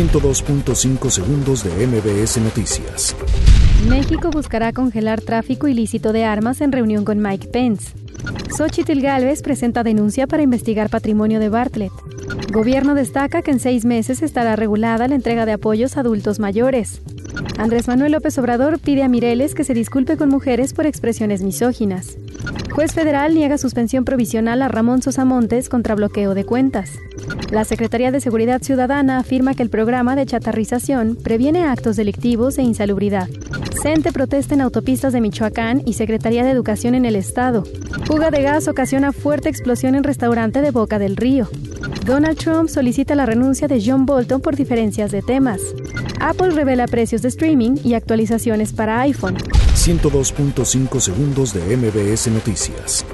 102.5 segundos de MBS Noticias. México buscará congelar tráfico ilícito de armas en reunión con Mike Pence. Xochitl Gálvez presenta denuncia para investigar patrimonio de Bartlett. Gobierno destaca que en seis meses estará regulada la entrega de apoyos a adultos mayores. Andrés Manuel López Obrador pide a Mireles que se disculpe con mujeres por expresiones misóginas. Juez federal niega suspensión provisional a Ramón Sosa Montes contra bloqueo de cuentas. La Secretaría de Seguridad Ciudadana afirma que el programa de chatarrización previene actos delictivos e insalubridad. Protesta en autopistas de Michoacán y Secretaría de Educación en el Estado. Fuga de gas ocasiona fuerte explosión en restaurante de Boca del Río. Donald Trump solicita la renuncia de John Bolton por diferencias de temas. Apple revela precios de streaming y actualizaciones para iPhone. 102.5 segundos de MBS Noticias.